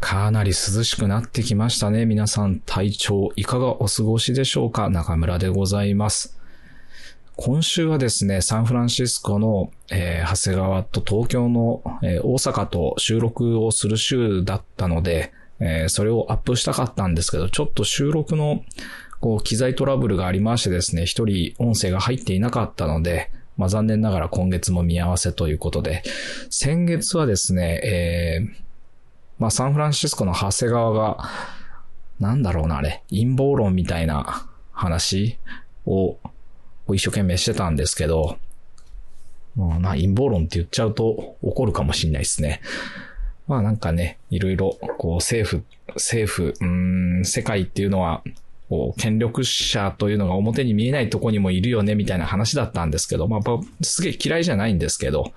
かなり涼しくなってきましたね。皆さん体調いかがお過ごしでしょうか？中村でございます。今週はですね、サンフランシスコの、えー、長谷川と東京の、えー、大阪と収録をする週だったので、えー、それをアップしたかったんですけど、ちょっと収録のこう機材トラブルがありましてですね、一人音声が入っていなかったので、まあ残念ながら今月も見合わせということで、先月はですね、えー、まあサンフランシスコの長谷川が、なんだろうなあれ、陰謀論みたいな話を一生懸命してたんですけど、まあ陰謀論って言っちゃうと怒るかもしんないですね。まあなんかね、いろいろ、こう政府、政府、うん、世界っていうのは、こう、権力者というのが表に見えないとこにもいるよね、みたいな話だったんですけど、まあ、すげえ嫌いじゃないんですけど、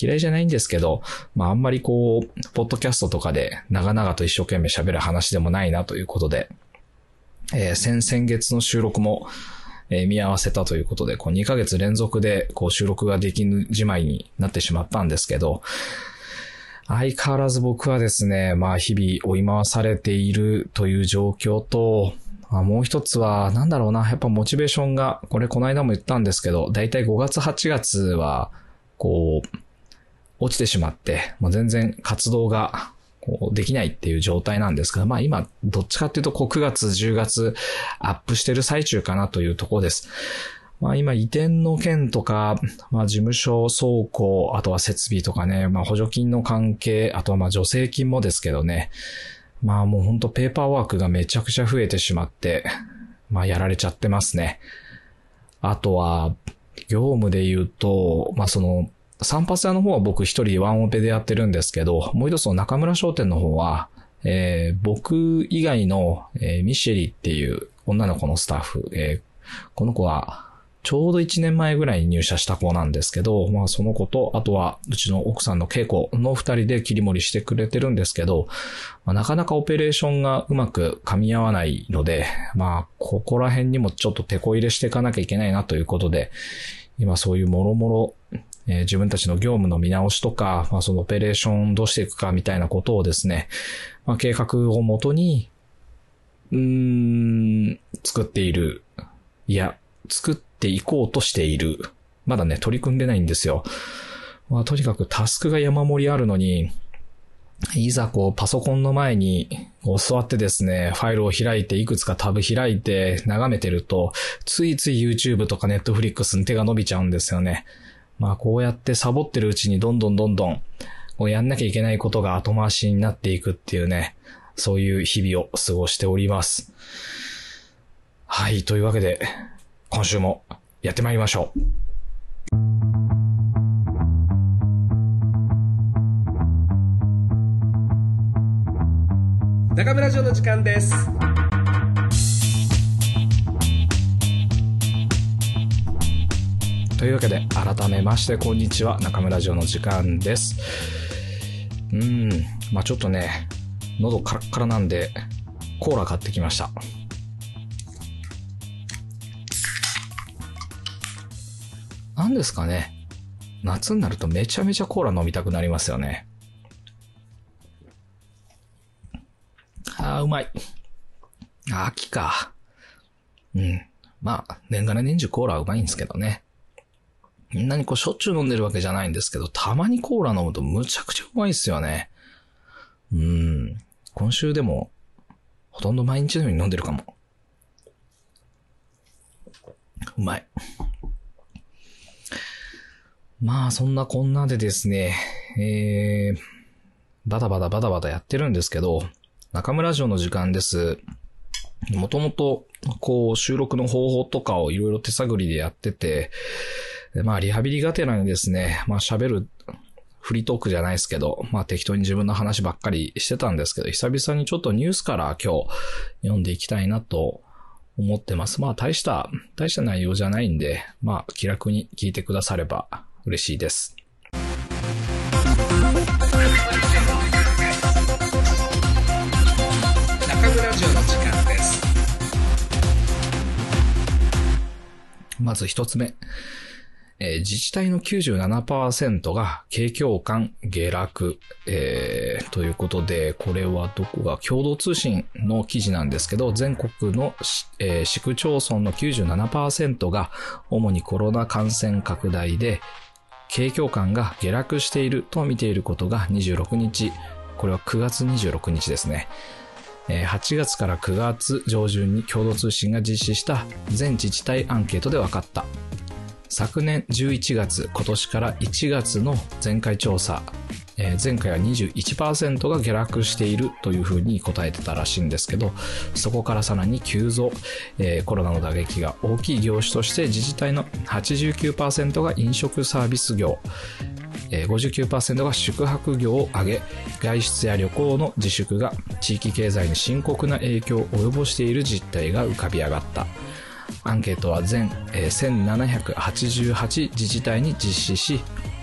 嫌いじゃないんですけど、まあ、あんまりこう、ポッドキャストとかで長々と一生懸命喋る話でもないなということで、えー、先々月の収録も、え、見合わせたということで、こう2ヶ月連続でこう収録ができぬじまいになってしまったんですけど、相変わらず僕はですね、まあ日々追い回されているという状況と、まあ、もう一つは、なんだろうな、やっぱモチベーションが、これこの間も言ったんですけど、だいたい5月8月は、こう、落ちてしまって、もう全然活動が、こう、できないっていう状態なんですけど、まあ今、どっちかっていうと、こう9月、10月、アップしてる最中かなというところです。まあ今移転の件とか、まあ事務所倉庫、あとは設備とかね、まあ補助金の関係、あとはまあ助成金もですけどね、まあもうほんとペーパーワークがめちゃくちゃ増えてしまって、まあやられちゃってますね。あとは、業務で言うと、まあその、散髪屋の方は僕一人ワンオペでやってるんですけど、もう一つの中村商店の方は、えー、僕以外の、えー、ミシェリっていう女の子のスタッフ、えー、この子はちょうど1年前ぐらいに入社した子なんですけど、まあその子と、あとはうちの奥さんの稽古の二人で切り盛りしてくれてるんですけど、まあ、なかなかオペレーションがうまく噛み合わないので、まあここら辺にもちょっと手こ入れしていかなきゃいけないなということで、今そういうもろもろ、えー、自分たちの業務の見直しとか、まあそのオペレーションどうしていくかみたいなことをですね、まあ計画をもとに、うーん、作っている。いや、作っていこうとしている。まだね、取り組んでないんですよ。まあ、とにかくタスクが山盛りあるのに、いざこうパソコンの前にこう座ってですね、ファイルを開いていくつかタブ開いて眺めてると、ついつい YouTube とか Netflix に手が伸びちゃうんですよね。まあこうやってサボってるうちにどんどんどんどんこうやんなきゃいけないことが後回しになっていくっていうね、そういう日々を過ごしております。はい、というわけで、今週もやってまいりましょう。中村城の時間です。というわけで、改めまして、こんにちは。中村城の時間です。うん、まあちょっとね、喉カラッカラなんで、コーラ買ってきました。何ですかね。夏になるとめちゃめちゃコーラ飲みたくなりますよね。ああ、うまい。秋か。うん。まあ、年がら年中コーラはうまいんですけどね。みんなにこうしょっちゅう飲んでるわけじゃないんですけど、たまにコーラ飲むとむちゃくちゃうまいっすよね。うん。今週でも、ほとんど毎日のように飲んでるかも。うまい。まあ、そんなこんなでですね、えー、バタバタバタバタやってるんですけど、中村城の時間です。もともと、こう、収録の方法とかをいろいろ手探りでやってて、まあ、リハビリがてらにですね、まあ、喋る、フリートークじゃないですけど、まあ、適当に自分の話ばっかりしてたんですけど、久々にちょっとニュースから今日読んでいきたいなと思ってます。まあ、大した、大した内容じゃないんで、まあ、気楽に聞いてくだされば嬉しいです。まず一つ目。えー自治体の97%が景況感下落、えーということで、これはどこが共同通信の記事なんですけど、全国の、えー市区町村の97%が主にコロナ感染拡大で景況感が下落していると見ていることが26日、これは9月26日ですね。8月から9月上旬に共同通信が実施した全自治体アンケートで分かった。昨年11月、今年から1月の前回調査、えー前回は21%が下落しているというふうに答えてたらしいんですけど、そこからさらに急増、えーコロナの打撃が大きい業種として自治体の89%が飲食サービス業、えー59%が宿泊業を挙げ、外出や旅行の自粛が地域経済に深刻な影響を及ぼしている実態が浮かび上がった。アンケートは全、え1788自治体に実施し、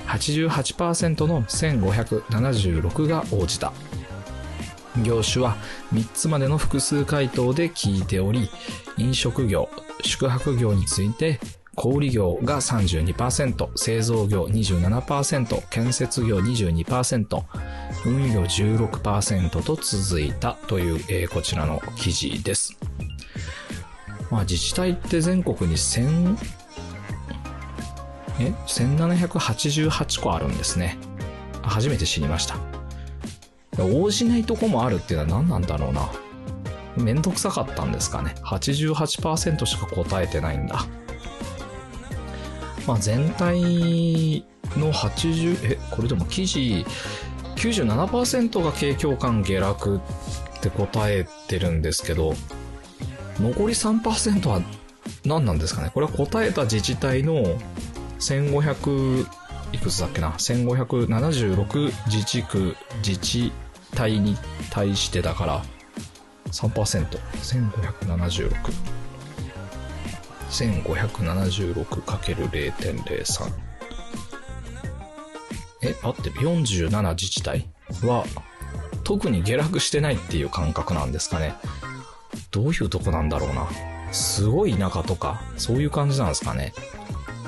88%の1576が応じた。業種は3つまでの複数回答で聞いており、飲食業、宿泊業について、小売業が32%、製造業27%、建設業22%、運輸業16%と続いたという、えーこちらの記事です。まあ自治体って全国に1000、え ?1788 個あるんですね。初めて知りました。応じないとこもあるっていうのは何なんだろうな。めんどくさかったんですかね。88%しか答えてないんだ。まあ全体の80、え、これでも記事、97%が景況感下落って答えてるんですけど、残り3%は何なんですかね？これは答えた自治体の1500いくつだっけな？1576自治区自治体に対してだから3%。1576。1576×0.03。え、合ってる ?47 自治体は特に下落してないっていう感覚なんですかね？どういうとこなんだろうな。すごい田舎とか、そういう感じなんですかね。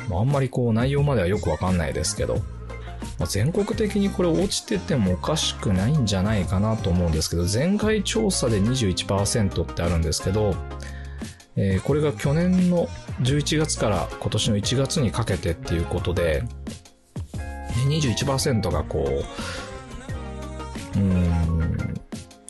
まあ、んまりこう内容まではよくわかんないですけど、ま、全国的にこれ落ちててもおかしくないんじゃないかなと思うんですけど、前回調査で21%ってあるんですけど、えーこれが去年の11月から今年の1月にかけてっていうことで、21%がこう、うーん、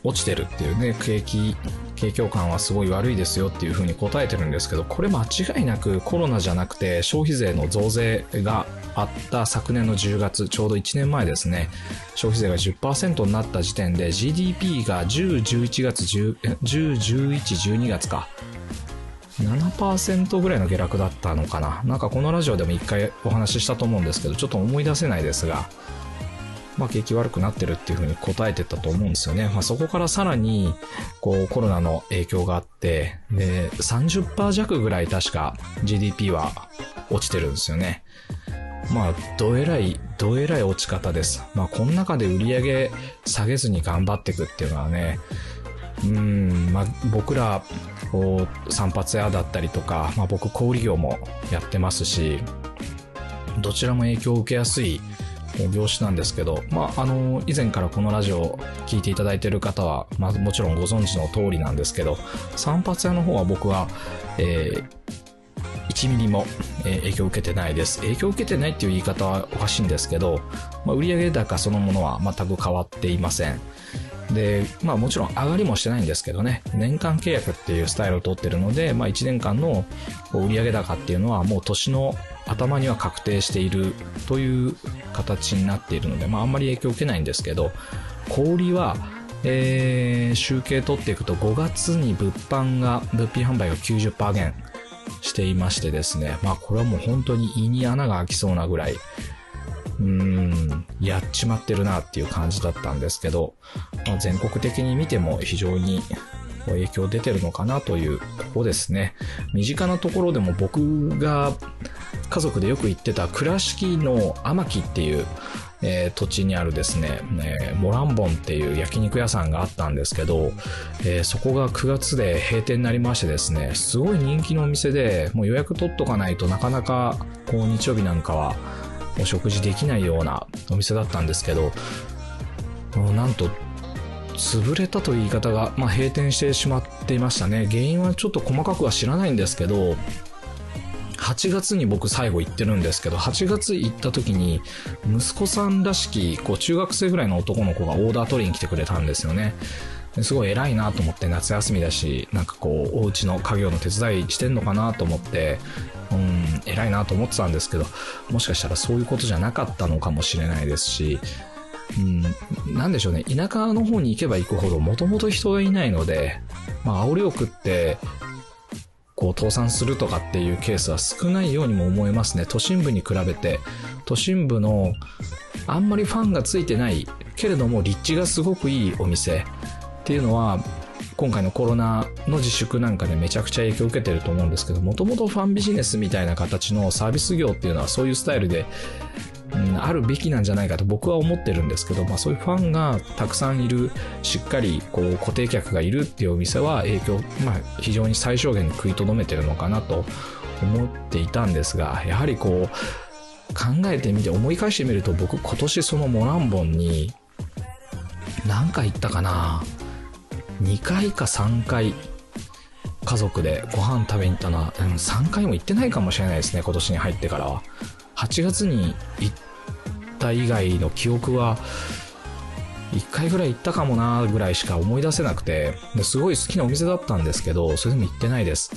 落ちてるっていうね、景気、景況感はすごい悪いですよっていうふうに答えてるんですけど、これ間違いなくコロナじゃなくて消費税の増税があった昨年の10月、ちょうど1年前ですね、消費税が10%になった時点で GDP が10、11月、10、10 11、12月か。7%ぐらいの下落だったのかな。なんかこのラジオでも一回お話ししたと思うんですけど、ちょっと思い出せないですが、まあ景気悪くなってるっていうふうに答えてたと思うんですよね。まあそこからさらに、こうコロナの影響があって、で、30%弱ぐらい確か GDP は落ちてるんですよね。まあ、どえらい、どえらい落ち方です。まあ、この中で売り上げ下げずに頑張っていくっていうのはね、うん、まあ、僕ら、こう、散髪屋だったりとか、まあ僕、小売業もやってますし、どちらも影響を受けやすい業種なんですけど、まあ、あの、以前からこのラジオを聞いていただいている方は、まあ、もちろんご存知の通りなんですけど、散髪屋の方は僕は、えー1ミリも、影響を受けてないです。影響を受けてないっていう言い方はおかしいんですけど、まあ、売上高そのものは全く変わっていません。で、まあもちろん上がりもしてないんですけどね、年間契約っていうスタイルを取ってるので、まあ1年間の売上高っていうのはもう年の頭には確定しているという形になっているので、まああんまり影響を受けないんですけど、小売りは、えー集計取っていくと5月に物販が、物品販売が90%減していましてですね、まあこれはもう本当に胃に穴が開きそうなぐらい、うーん、やっちまってるなっていう感じだったんですけど、まあ、全国的に見ても非常に影響出てるのかなというとこですね。身近なところでも僕が家族でよく行ってた倉敷の天木っていう、えー土地にあるですね、えーモランボンっていう焼肉屋さんがあったんですけど、えーそこが9月で閉店になりましてですね、すごい人気のお店で、もう予約取っとかないとなかなか、こう日曜日なんかはお食事できないようなお店だったんですけど、なんと、潰れたという言い方が、まあ、閉店してしまっていましたね。原因はちょっと細かくは知らないんですけど、8月に僕最後行ってるんですけど、8月行った時に、息子さんらしき、こう、中学生ぐらいの男の子がオーダー取りに来てくれたんですよね。すごい偉いなと思って、夏休みだし、なんかこう、お家の家業の手伝いしてんのかなと思って、うん、偉いなと思ってたんですけど、もしかしたらそういうことじゃなかったのかもしれないですし、うん、なんでしょうね、田舎の方に行けば行くほど、もともと人がいないので、まあ、煽りを食って、こう倒産するとかっていうケースは少ないようにも思えますね。都心部に比べて、都心部のあんまりファンがついてないけれども立地がすごくいいお店っていうのは今回のコロナの自粛なんかでめちゃくちゃ影響を受けてると思うんですけど、もともとファンビジネスみたいな形のサービス業っていうのはそういうスタイルで、うん、あるべきなんじゃないかと僕は思ってるんですけど、まあそういうファンがたくさんいる、しっかりこう固定客がいるっていうお店は影響、まあ非常に最小限に食いとどめてるのかなと思っていたんですが、やはりこう考えてみて思い返してみると僕今年そのモランボンに何回行ったかな2回か3回家族でご飯食べに行ったのは、うん、3回も行ってないかもしれないですね今年に入ってからは。8月に行った以外の記憶は1回ぐらい行ったかもなぐらいしか思い出せなくてすごい好きなお店だったんですけどそれでも行ってないです。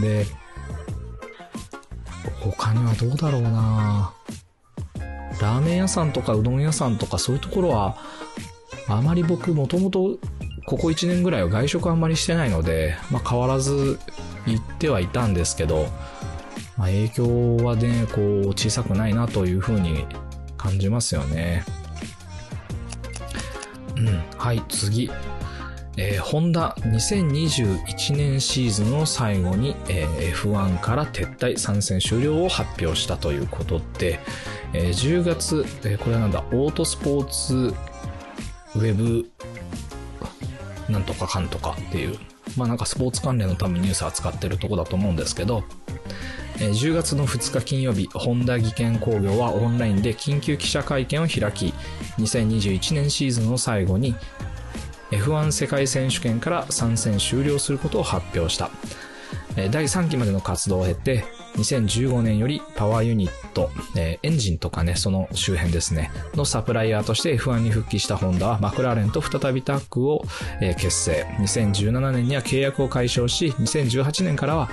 で他にはどうだろうな。ラーメン屋さんとかうどん屋さんとかそういうところはあまり僕もともとここ1年ぐらいは外食あんまりしてないので、まあ、変わらず行ってはいたんですけど、まあ、影響はねこう小さくないなというふうに感じますよね。うん。はい次。えー、ホンダ2021年シーズンの最後に、えー F1 から撤退参戦終了を発表したということで、えー10月、えーこれはなんだ、オートスポーツウェブなんとかかんとかっていう、まあなんかスポーツ関連の多分ニュース扱ってるとこだと思うんですけど、10月の2日金曜日、ホンダ技研工業はオンラインで緊急記者会見を開き、2021年シーズンを最後に F1 世界選手権から参戦終了することを発表した。第3期までの活動を経て、2015年よりパワーユニット、エンジンとかね、その周辺ですね、のサプライヤーとして F1 に復帰したホンダはマクラーレンと再びタッグを、結成。2017年には契約を解消し、2018年からは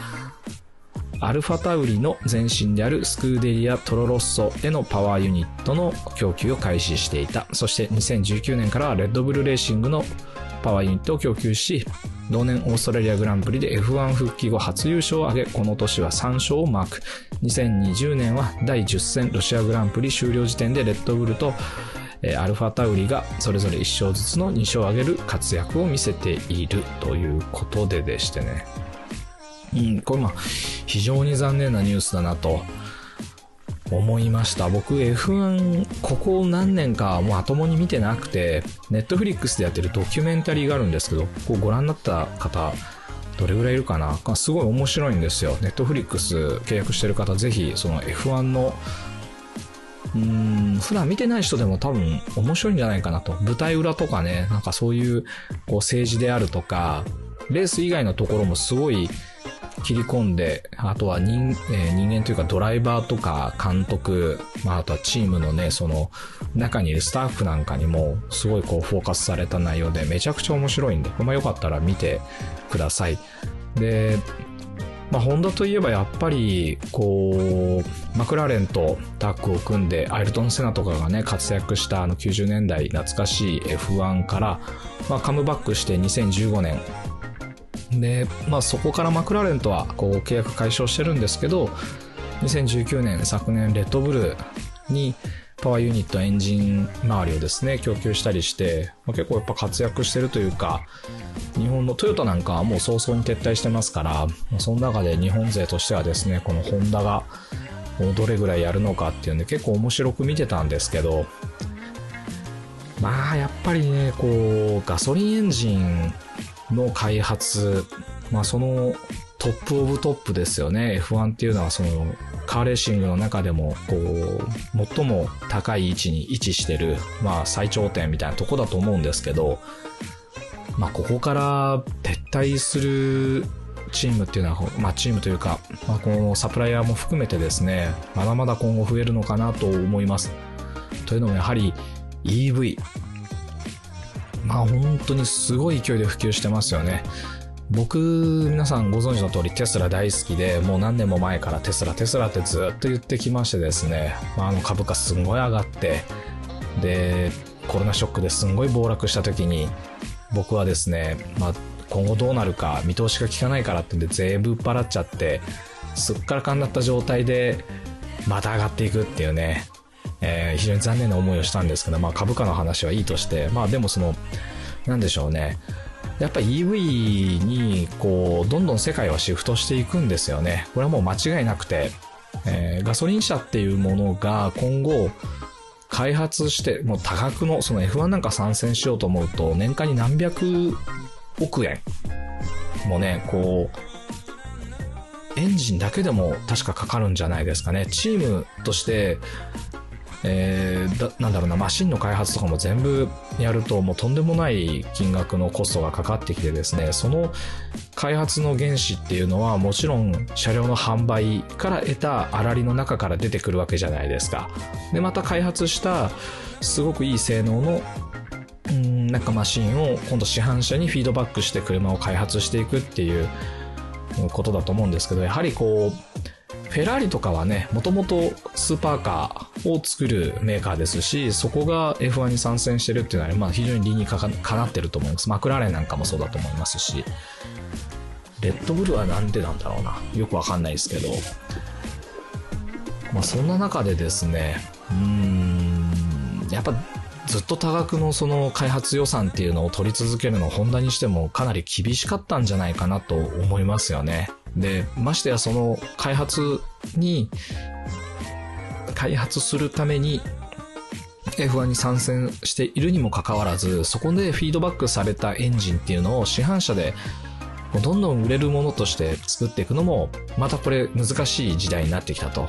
アルファタウリの前身であるスクーデリア・トロロッソへのパワーユニットの供給を開始していた。そして2019年からレッドブルレーシングのパワーユニットを供給し、同年オーストラリアグランプリで F1 復帰後初優勝を挙げ、この年は3勝をマーク。2020年は第10戦ロシアグランプリ終了時点でレッドブルとアルファタウリがそれぞれ1勝ずつの2勝を挙げる活躍を見せているということででしてね。うん、これまあ、非常に残念なニュースだなと思いました。僕 F1 ここ何年かもうまともに見てなくて、ネットフリックスでやってるドキュメンタリーがあるんですけど、こうご覧になった方、どれぐらいいるかな？すごい面白いんですよ。ネットフリックス契約してる方、ぜひその F1 のうーん普段見てない人でも多分面白いんじゃないかなと。舞台裏とかね、なんかそういうこう政治であるとか、レース以外のところもすごい切り込んで、あとは人,、えー人間というかドライバーとか監督、まあ、あとはチームのね、その中にいるスタッフなんかにもすごいこうフォーカスされた内容でめちゃくちゃ面白いんで、まあ、よかったら見てください。で、まあ、ホンダといえばやっぱり、こう、マクラーレンとタッグを組んで、アイルトン・セナとかがね、活躍したあの90年代懐かしい F1 から、まあ、カムバックして2015年。で、まあ、そこからマクラーレンとは、こう、契約解消してるんですけど、2019年、昨年、レッドブルに、パワーユニット、エンジン周りをですね、供給したりして、まあ、結構やっぱ活躍してるというか、日本のトヨタなんかはもう早々に撤退してますから、その中で日本勢としてはですね、このホンダが、どれぐらいやるのかっていうんで結構面白く見てたんですけど、まあやっぱりね、こう、ガソリンエンジンの開発、まあそのトップオブトップですよね。F1 っていうのはそのカーレーシングの中でもこう最も高い位置に位置してるまあ最頂点みたいなとこだと思うんですけど、まあここから撤退するチームっていうのは、まあチームというか、まあこのサプライヤーも含めてですね、まだまだ今後増えるのかなと思います。というのもやはり EV、まあ本当にすごい勢いで普及してますよね。僕、皆さんご存知の通りテスラ大好きで、もう何年も前からテスラ、テスラってずっと言ってきましてですね、まあ、あの株価すんごい上がって、で、コロナショックですんごい暴落した時に、僕はですね、まあ、今後どうなるか見通しが効かないからってんで全部売っ払っちゃって、すっからかんになった状態で、また上がっていくっていうね、えー非常に残念な思いをしたんですけど、まあ株価の話はいいとして、まあでもその、なんでしょうね。やっぱり EV にこうどんどん世界はシフトしていくんですよね。これはもう間違いなくて、えーガソリン車っていうものが今後開発して、もう多額の、その F1 なんか参戦しようと思うと年間に何百億円もね、こう、エンジンだけでも確かかかるんじゃないですかね。チームとして、えーなんだろうな、マシンの開発とかも全部やると、もうとんでもない金額のコストがかかってきてですね、その開発の原資っていうのは、もちろん車両の販売から得た粗利の中から出てくるわけじゃないですか。で、また開発した、すごくいい性能の、うん、なんかマシンを今度市販車にフィードバックして車を開発していくっていうことだと思うんですけど、やはりこう、フェラーリとかはね、もともとスーパーカーを作るメーカーですし、そこが F1 に参戦してるっていうのは、まあ非常に理にかなってると思います。マクラーレンなんかもそうだと思いますし、レッドブルはなんでなんだろうな。よくわかんないですけど、まあそんな中でですね、うーん、やっぱずっと多額のその開発予算っていうのを取り続けるの、ホンダにしてもかなり厳しかったんじゃないかなと思いますよね。で、ましてやその開発に、開発するために F1 に参戦しているにもかかわらず、そこでフィードバックされたエンジンっていうのを市販車でどんどん売れるものとして作っていくのも、またこれ難しい時代になってきたと。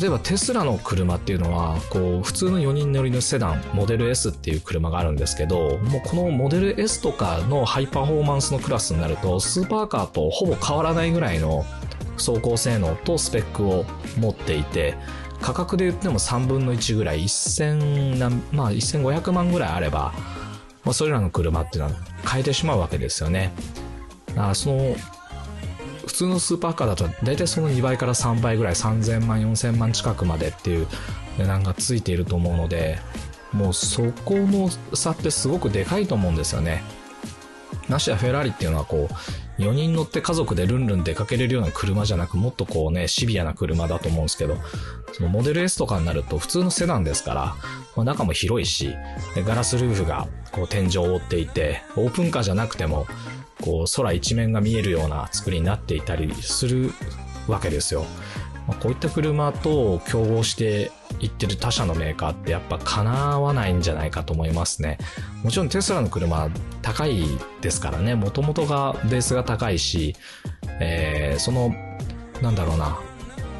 例えばテスラの車っていうのは、こう、普通の4人乗りのセダン、モデル S っていう車があるんですけど、もうこのモデル S とかのハイパフォーマンスのクラスになると、スーパーカーとほぼ変わらないぐらいの走行性能とスペックを持っていて、価格で言っても3分の1ぐらい、1000まあ、1500万ぐらいあれば、まあそれらの車っていうのは買えてしまうわけですよね。その、普通のスーパーカーだと大体その2倍から3倍ぐらい3000万4000万近くまでっていう値段がついていると思うのでもうそこの差ってすごくでかいと思うんですよね。ましてやフェラーリっていうのはこう4人乗って家族でルンルン出かけれるような車じゃなくもっとこうねシビアな車だと思うんですけどそのモデル S とかになると普通のセダンですから、まあ、中も広いしガラスルーフがこう天井を覆っていてオープンカーじゃなくてもこう空一面が見えるような作りになっていたりするわけですよ。まあこういった車と競合していってる他社のメーカーってやっぱ叶わないんじゃないかと思いますね。もちろんテスラの車高いですからね、もともとがベースが高いし、えーその、なんだろうな、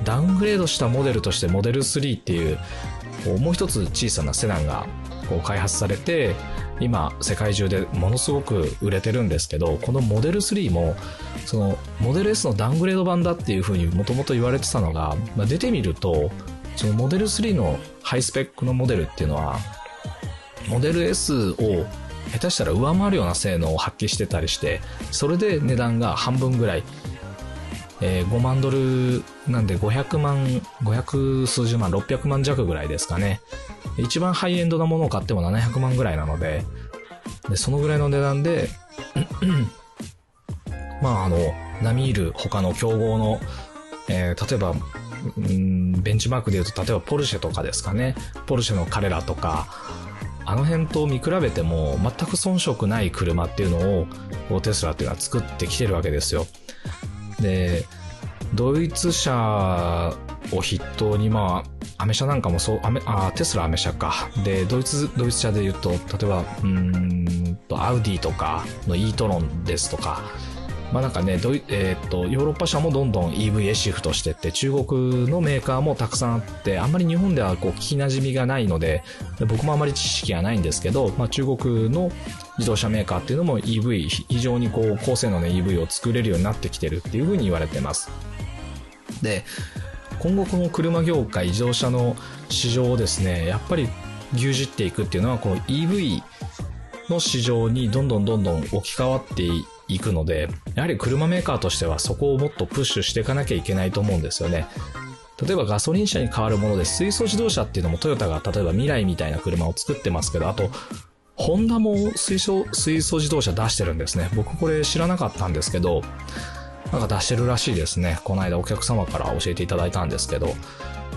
ダウングレードしたモデルとしてモデル3っていう、こうもう一つ小さなセダンがこう開発されて、今世界中でものすごく売れてるんですけど、このモデル3も、そのモデル S のダウングレード版だっていうふうにもともと言われてたのが、まあ、出てみると、そのモデル3のハイスペックのモデルっていうのは、モデル S を下手したら上回るような性能を発揮してたりして、それで値段が半分ぐらい、えー5万ドルなんで500万、500数十万、600万弱ぐらいですかね。一番ハイエンドなものを買っても700万ぐらいなので、で、そのぐらいの値段で、まああの、並みいる他の競合の、えー例えば、うんベンチマークで言うと、例えばポルシェとかですかね。ポルシェの彼らとか、あの辺と見比べても全く遜色ない車っていうのを、テスラっていうのは作ってきてるわけですよ。で、ドイツ車を筆頭に、まあ、アメ車なんかもそう、アメあテスラアメ車か。で、ドイツ、ドイツ車で言うと、例えば、うんと、アウディとかの e トロンですとか、まあなんかね、ドイえーっと、ヨーロッパ車もどんどん EV へシフトしてって、中国のメーカーもたくさんあって、あんまり日本ではこう聞き馴染みがないので、僕もあまり知識がないんですけど、まあ中国の自動車メーカーっていうのも EV、非常にこう高性能な EV を作れるようになってきてるっていうふうに言われてます。で、今後この車業界、自動車の市場をですね、やっぱり牛耳っていくっていうのは、この EV の市場にどんどんどんどん置き換わっていくので、やはり車メーカーとしてはそこをもっとプッシュしていかなきゃいけないと思うんですよね。例えばガソリン車に変わるもので水素自動車っていうのもトヨタが例えば未来みたいな車を作ってますけど、あと、ホンダも水素、水素自動車出してるんですね。僕これ知らなかったんですけど、なんか出してるらしいですね。この間お客様から教えていただいたんですけど、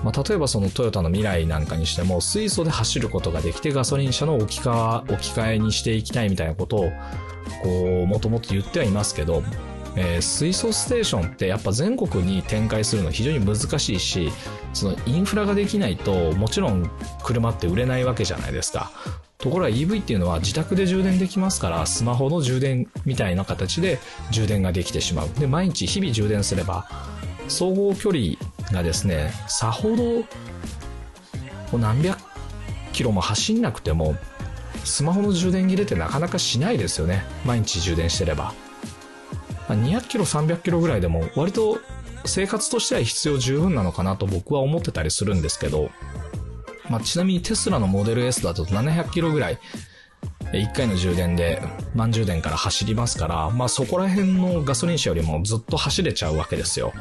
まあ、例えばそのトヨタの未来なんかにしても水素で走ることができてガソリン車の置き換え置き換えにしていきたいみたいなことをこうもともと言ってはいますけど、えー水素ステーションってやっぱ全国に展開するの非常に難しいしそのインフラができないともちろん車って売れないわけじゃないですか。ところが EV っていうのは自宅で充電できますから、スマホの充電みたいな形で充電ができてしまう。で、毎日日々充電すれば、総合距離がですね、さほどこう何百キロも走んなくても、スマホの充電切れってなかなかしないですよね。毎日充電してれば。200キロ、300キロぐらいでも割と生活としては必要十分なのかなと僕は思ってたりするんですけど、まあ、ちなみにテスラのモデル S だと700キロぐらい、1回の充電で満充電から走りますから、まあそこら辺のガソリン車よりもずっと走れちゃうわけですよ。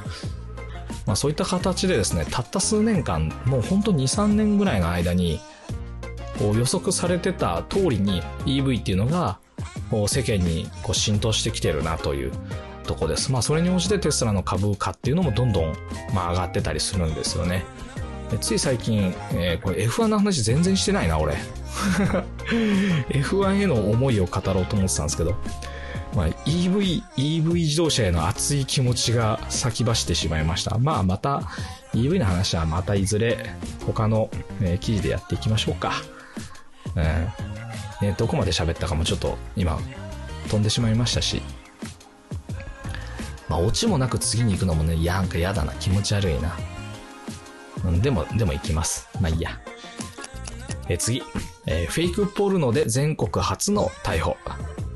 まあそういった形でですね、たった数年間、もうほんと2、3年ぐらいの間に、こう予測されてた通りに EV っていうのが、こう世間にこう浸透してきてるなというとこです。まあそれに応じてテスラの株価っていうのもどんどん、まあ、上がってたりするんですよね。つい最近、えーこれ F1 の話全然してないな、俺。F1 への思いを語ろうと思ってたんですけど、まあ、EV、EV 自動車への熱い気持ちが先走ってしまいました。まあ、また、EV の話はまたいずれ他の、えー記事でやっていきましょうか。うんね、どこまで喋ったかもちょっと今飛んでしまいましたし、まあ、オチもなく次に行くのもね、や、なんか嫌だな、気持ち悪いな。うん、でも、でも行きます。まあいいや。えー次、えーフェイクポルノで全国初の逮捕。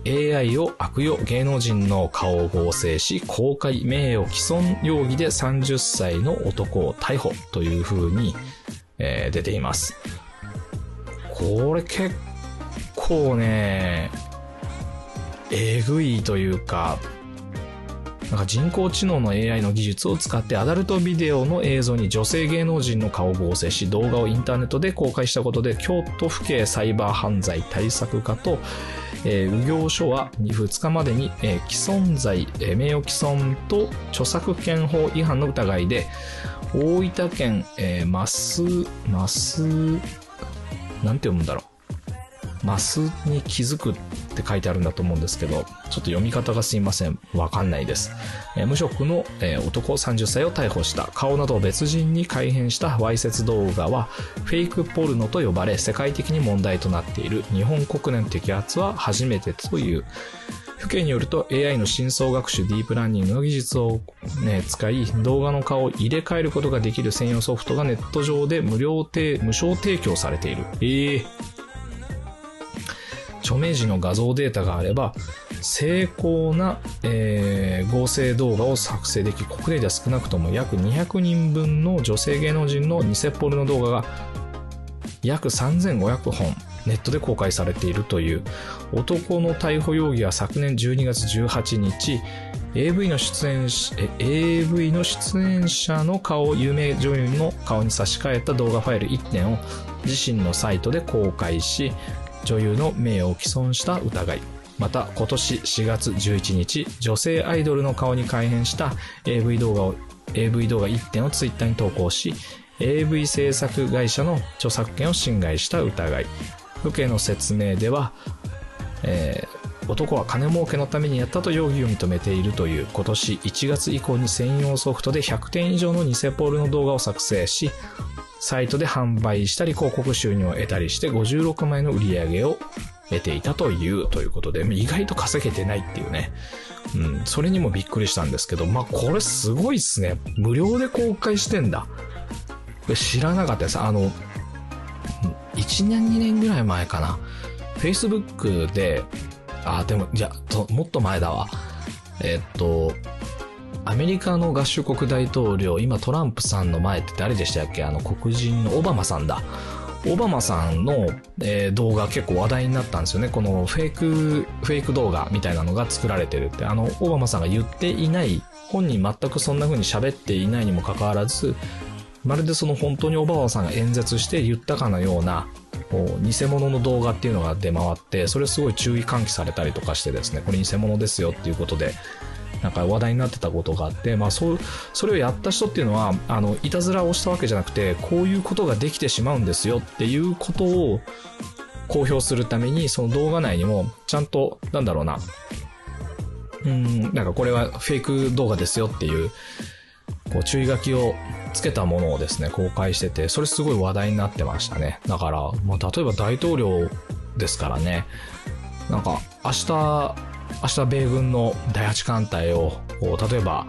AI を悪用芸能人の顔を合成し、公開名誉毀損容疑で30歳の男を逮捕という風に、えー出ています。これ結構ね、えぐいというか、なんか人工知能の AI の技術を使ってアダルトビデオの映像に女性芸能人の顔を合成し動画をインターネットで公開したことで京都府警サイバー犯罪対策課と、えー、右行書は2日までに、えー既存罪、えー名誉毀損と著作権法違反の疑いで大分県、えー、マス、マス、なんて読むんだろう。マスに気づくって書いてあるんだと思うんですけど、ちょっと読み方がすいません。わかんないです。えー無職の、えー男30歳を逮捕した。顔などを別人に改変したわいせつ動画は、フェイクポルノと呼ばれ、世界的に問題となっている日本国内の摘発は初めてという。府警によると AI の深層学習ディープラーニングの技術を、ね、使い動画の顔を入れ替えることができる専用ソフトがネット上で無料提無償提供されている。ええ著名人の画像データがあれば、精巧な、えー合成動画を作成でき、国内では少なくとも約200人分の女性芸能人の偽ポルノ動画が約3500本ネットで公開されているという。男の逮捕容疑は昨年12月18日 AV の出演しえ AV の出演者の顔有名女優の顔に差し替えた動画ファイル1点を自身のサイトで公開し女優の名誉を毀損した疑いまた今年4月11日女性アイドルの顔に改変した AV 動画を AV 動画1点をツイッターに投稿し AV 制作会社の著作権を侵害した疑い。府警の説明では、えー男は金儲けのためにやったと容疑を認めているという。今年1月以降に専用ソフトで100点以上の偽ポールの動画を作成し、サイトで販売したり広告収入を得たりして56万円の売り上げを得ていたというということで、意外と稼げてないっていうね。うん、それにもびっくりしたんですけど、まあ、これすごいっすね。無料で公開してんだ。知らなかったです。あの、1年2年ぐらい前かな。Facebook で、あ、でも、いや、もっと前だわ。えっと、アメリカの合衆国大統領、今トランプさんの前って誰でしたっけ？あの黒人のオバマさんだ。オバマさんの、えー動画結構話題になったんですよね。このフェイク、フェイク動画みたいなのが作られてるって。あの、オバマさんが言っていない、本人全くそんな風に喋っていないにもかかわらず、まるでその本当にオバマさんが演説して言ったかのような、こう偽物の動画っていうのが出回って、それすごい注意喚起されたりとかしてですね、これ偽物ですよっていうことで、なんか話題になってたことがあって、まあそう、それをやった人っていうのは、あの、いたずらをしたわけじゃなくて、こういうことができてしまうんですよっていうことを公表するために、その動画内にも、ちゃんと、なんだろうな、うん、なんかこれはフェイク動画ですよっていう、こう注意書きをつけたものをですね、公開してて、それすごい話題になってましたね。だから、まあ、例えば大統領ですからね、なんか、明日、明日米軍の第8艦隊を、例えば、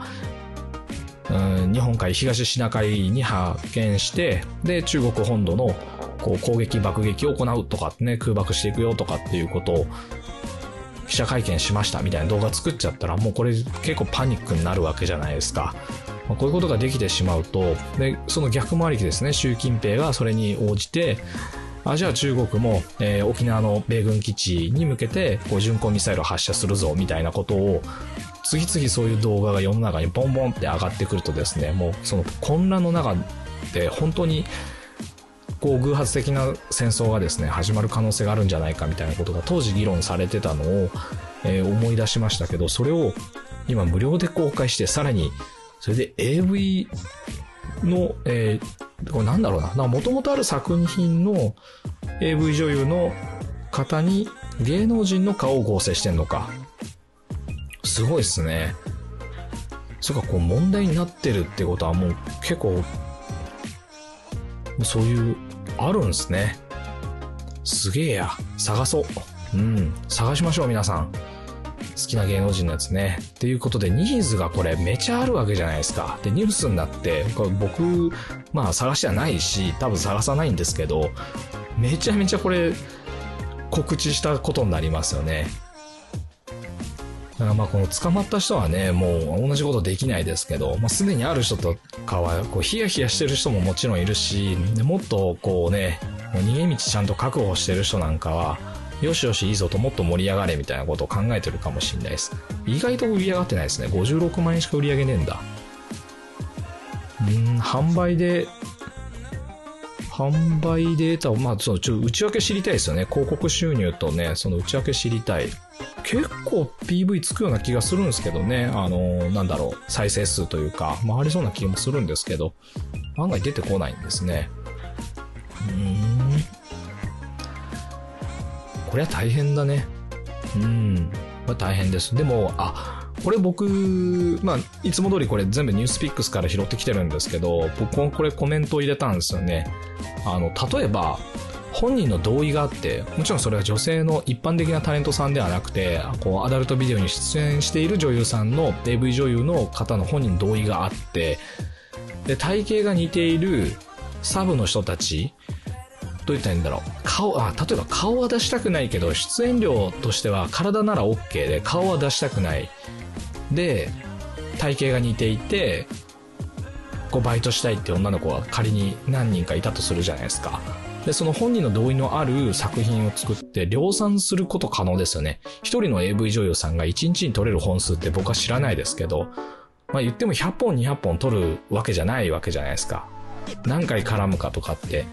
うん日本海東シナ海に派遣して、で、中国本土のこう攻撃爆撃を行うとかってね、空爆していくよとかっていうことを記者会見しましたみたいな動画作っちゃったら、もうこれ結構パニックになるわけじゃないですか。まこういうことができてしまうと、で、その逆回りですね、習近平がそれに応じて、あ、じゃあ中国も、えー沖縄の米軍基地に向けて、こう巡航ミサイルを発射するぞ、みたいなことを、次々そういう動画が世の中にボンボンって上がってくるとですね、もうその混乱の中で本当にこう偶発的な戦争がですね始まる可能性があるんじゃないかみたいなことが当時議論されてたのを、えー思い出しましたけどそれを今無料で公開してさらにそれで AV の、えーこれなんだろうなもともとある作品の AV 女優の方に芸能人の顔を合成してんのかすごいっすね。それかこう問題になってるってことはもう結構、そういう、あるんすね。すげえや。探そう。うん。探しましょう、皆さん。好きな芸能人のやつね。っていうことで、ニーズがこれめちゃあるわけじゃないですか。で、ニュースになって、これ僕、まあ探してはないし、多分探さないんですけど、めちゃめちゃこれ、告知したことになりますよね。だからまあこの捕まった人はね、もう同じことできないですけど、まあすでにある人とかは、こうヒヤヒヤしてる人ももちろんいるし、でもっとこうね、逃げ道ちゃんと確保してる人なんかは、よしよしいいぞともっと盛り上がれみたいなことを考えてるかもしれないです。意外と売り上がってないですね。56万円しか売り上げねえんだ。うん、販売で、販売で得た、まあ、そのちょ内訳知りたいですよね。広告収入とね、その内訳知りたい。結構 PV つくような気がするんですけどね。あの、なんだろう、再生数というか、回りそうな気もするんですけど、案外出てこないんですね。うん。これは大変だね。うん。これ大変です。でも、あ、これ僕、まあ、いつも通りこれ全部ニュースピックスから拾ってきてるんですけど、僕もこれコメントを入れたんですよね。あの、例えば、本人の同意があって、もちろんそれは女性の一般的なタレントさんではなくて、こう、アダルトビデオに出演している女優さんの AV 女優の方の本人の同意があって、で、体型が似ているサブの人たち、どう言ったらいいんだろう。顔、あ、例えば顔は出したくないけど、出演料としては体なら OK で、顔は出したくない。で、体型が似ていて、こうバイトしたいって女の子が仮に何人かいたとするじゃないですか。で、その本人の同意のある作品を作って量産すること可能ですよね。一人の AV 女優さんが1日に撮れる本数って僕は知らないですけど、まあ言っても100本200本撮るわけじゃないわけじゃないですか。何回絡むかとかって、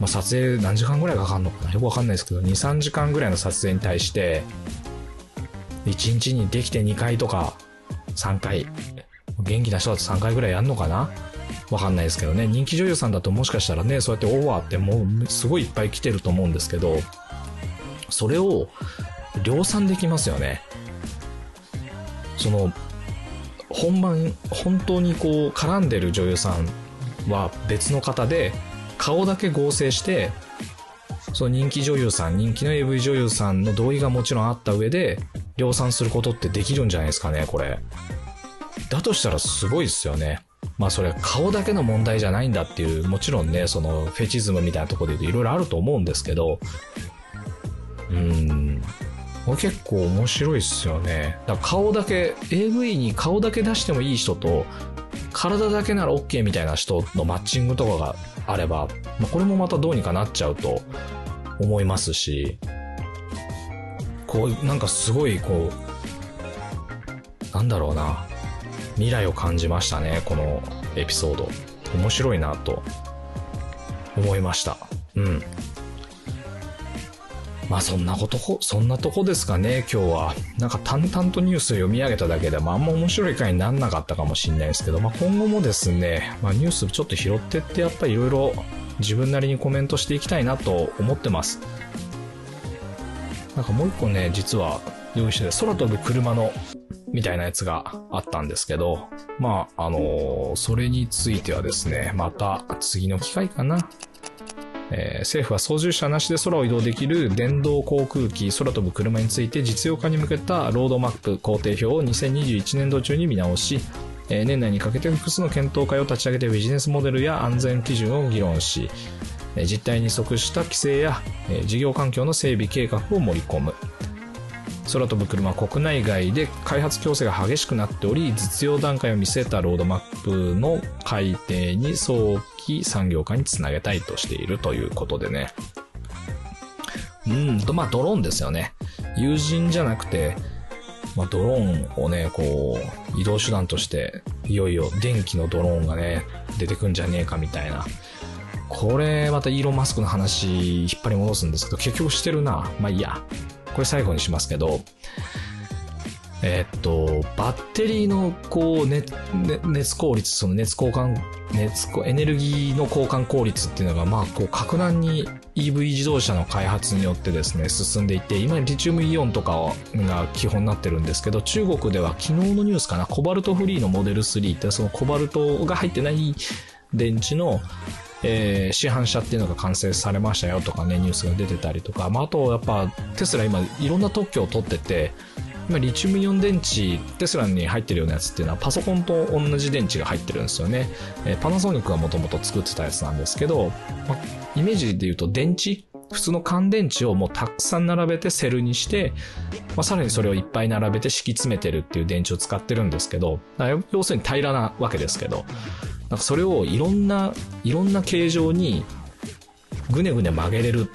まあ撮影何時間ぐらいかかるのかな？よくわかんないですけど、2、3時間ぐらいの撮影に対して、1日にできて2回とか3回、元気な人だと3回ぐらいやんのかな？わかんないですけどね。人気女優さんだともしかしたらね、そうやってオーバーってもうすごいいっぱい来てると思うんですけど、それを量産できますよね。その、本番、本当にこう、絡んでる女優さんは別の方で、顔だけ合成して、その人気女優さん、人気の AV 女優さんの同意がもちろんあった上で、量産することってできるんじゃないですかね、これ。だとしたらすごいですよね。まあそれは顔だけの問題じゃないんだっていう、もちろんね、そのフェチズムみたいなとこで言うといろいろあると思うんですけど、うーん。これ結構面白いっすよね。だ顔だけ、AV に顔だけ出してもいい人と、体だけなら OK みたいな人のマッチングとかがあれば、まあ、これもまたどうにかなっちゃうと思いますし、こう、なんかすごいこう、なんだろうな、未来を感じましたね、このエピソード。面白いなと思いました。うん。まあそんなこと、そんなとこですかね、今日は。なんか淡々とニュースを読み上げただけで、まああんま面白い回になんなかったかもしれないですけど、まあ今後もですね、まあニュースちょっと拾ってってやっぱりいろいろ自分なりにコメントしていきたいなと思ってます。なんかもう一個ね、実は用意してて、空飛ぶ車のみたいなやつがあったんですけど、まあ、あのーそれについてはですね、また次の機会かな。えー政府は操縦者なしで空を移動できる電動航空機空飛ぶ車について実用化に向けたロードマップ工程表を2021年度中に見直し、えー年内にかけて複数の検討会を立ち上げてビジネスモデルや安全基準を議論し、えー実態に即した規制や、えー事業環境の整備計画を盛り込む。空飛ぶ車は国内外で開発競争が激しくなっており、実用段階を見据えたロードマップの改定に早期産業化につなげたいとしているということでね。うんと、まあドローンですよね。友人じゃなくて、まあドローンをね、こう、移動手段として、いよいよ電気のドローンがね、出てくんじゃねえかみたいな。これ、またイーロン・マスクの話、引っ張り戻すんですけど、結局してるな。まあいいや。これ最後にしますけど、えっと、バッテリーの、こう、ね、熱効率、その熱交換、熱、エネルギーの交換効率っていうのが、まあ、こう、格段に EV 自動車の開発によってですね、進んでいて、今、リチウムイオンとかが基本になってるんですけど、中国では昨日のニュースかな、コバルトフリーのモデル3って、そのコバルトが入ってない電池の、えー市販車っていうのが完成されましたよとかね、ニュースが出てたりとか、まあ、あと、やっぱ、テスラ今、いろんな特許を取ってて、今、リチウムイオン電池、テスラに入ってるようなやつっていうのは、パソコンと同じ電池が入ってるんですよね。えーパナソニックがもともと作ってたやつなんですけど、まあイメージで言うと、電池？普通の乾電池をもうたくさん並べてセルにして、まあ、さらにそれをいっぱい並べて敷き詰めてるっていう電池を使ってるんですけど、要するに平らなわけですけど、なんかそれをいろんな、いろんな形状にぐねぐね曲げれる、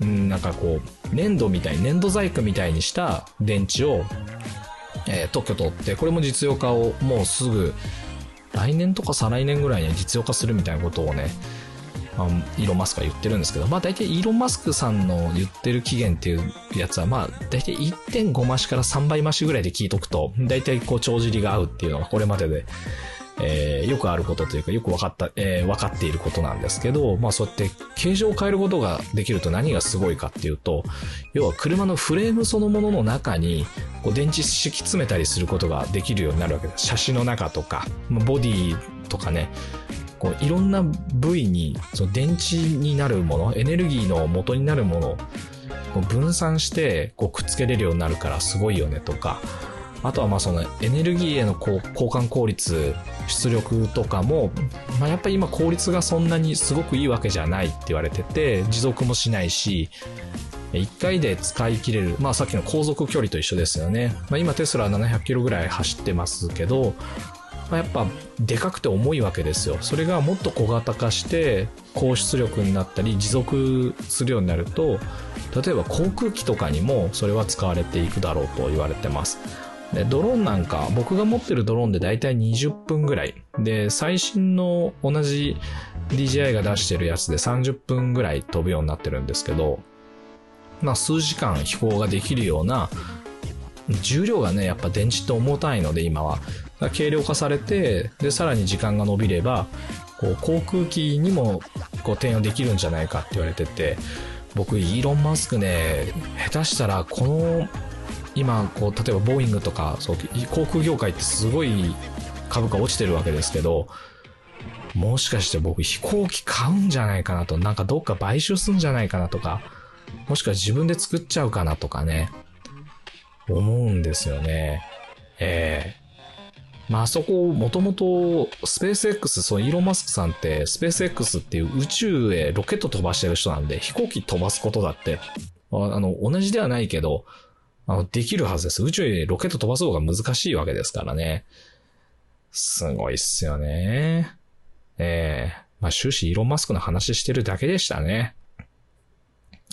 うん、なんかこう、粘土みたい、粘土細工みたいにした電池を、えー特許取って、これも実用化をもうすぐ、来年とか再来年ぐらいに実用化するみたいなことをね、まあ、イーロン・マスクは言ってるんですけど、まあ大体イーロン・マスクさんの言ってる期限っていうやつは、まあ大体1.5増しから3倍増しぐらいで聞いとくと、大体こう帳尻が合うっていうのがこれまでで、えーよくあることというか、よく分かった、えー分かっていることなんですけど、まあそうやって形状を変えることができると何がすごいかっていうと、要は車のフレームそのものの中に、こう電池敷き詰めたりすることができるようになるわけです。車種の中とか、ボディとかね、こういろんな部位にその電池になるもの、エネルギーの元になるもの分散してこうくっつけれるようになるからすごいよねとか、あとはまあそのエネルギーへのこう交換効率、出力とかも、まあ、やっぱり今効率がそんなにすごくいいわけじゃないって言われてて、持続もしないし、1回で使い切れる、まあさっきの航続距離と一緒ですよね。まあ今テスラは700キロぐらい走ってますけど、まあ、やっぱでかくて重いわけですよ。それがもっと小型化して高出力になったり持続するようになると、例えば航空機とかにもそれは使われていくだろうと言われてます。で、ドローンなんか、僕が持ってるドローンでだいたい20分ぐらい。で、最新の同じ DJI が出してるやつで30分ぐらい飛ぶようになってるんですけど、まあ数時間飛行ができるような、重量がね、やっぱ電池って重たいので今は。軽量化されて、で、さらに時間が伸びれば、こう、航空機にも、こう、転用できるんじゃないかって言われてて、僕、イーロン・マスクね、下手したらこの、今、こう、例えばボーイングとか、そう、航空業界ってすごい株価落ちてるわけですけど、もしかして僕飛行機買うんじゃないかなと、なんかどっか買収すんじゃないかなとか、もしくは自分で作っちゃうかなとかね、思うんですよね。ええま、あそこ、もともと、スペース X、そのイーロン・マスクさんって、スペース X っていう宇宙へロケット飛ばしてる人なんで、飛行機飛ばすことだって、あの、同じではないけど、あの、できるはずです。宇宙へロケット飛ばす方が難しいわけですからね。すごいっすよね。ええー、まあ終始イーロン・マスクの話してるだけでしたね。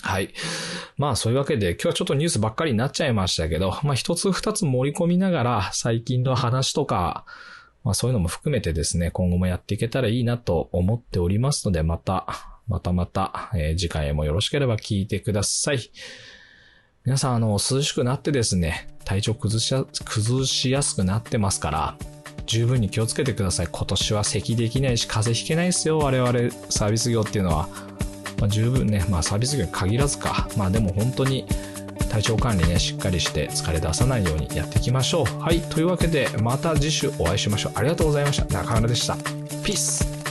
はい。まあそういうわけで今日はちょっとニュースばっかりになっちゃいましたけど、まあ一つ二つ盛り込みながら最近の話とか、まあそういうのも含めてですね、今後もやっていけたらいいなと思っておりますので、また、またまた、えー、次回もよろしければ聞いてください。皆さん、あの、涼しくなってですね、体調崩しや、崩しやすくなってますから、十分に気をつけてください。今年は咳できないし、風邪ひけないですよ。我々サービス業っていうのは。まあ、十分ね、まあサービス業に限らずか。まあでも本当に体調管理ね、しっかりして疲れ出さないようにやっていきましょう。はい。というわけで、また次週お会いしましょう。ありがとうございました。中村でした。ピース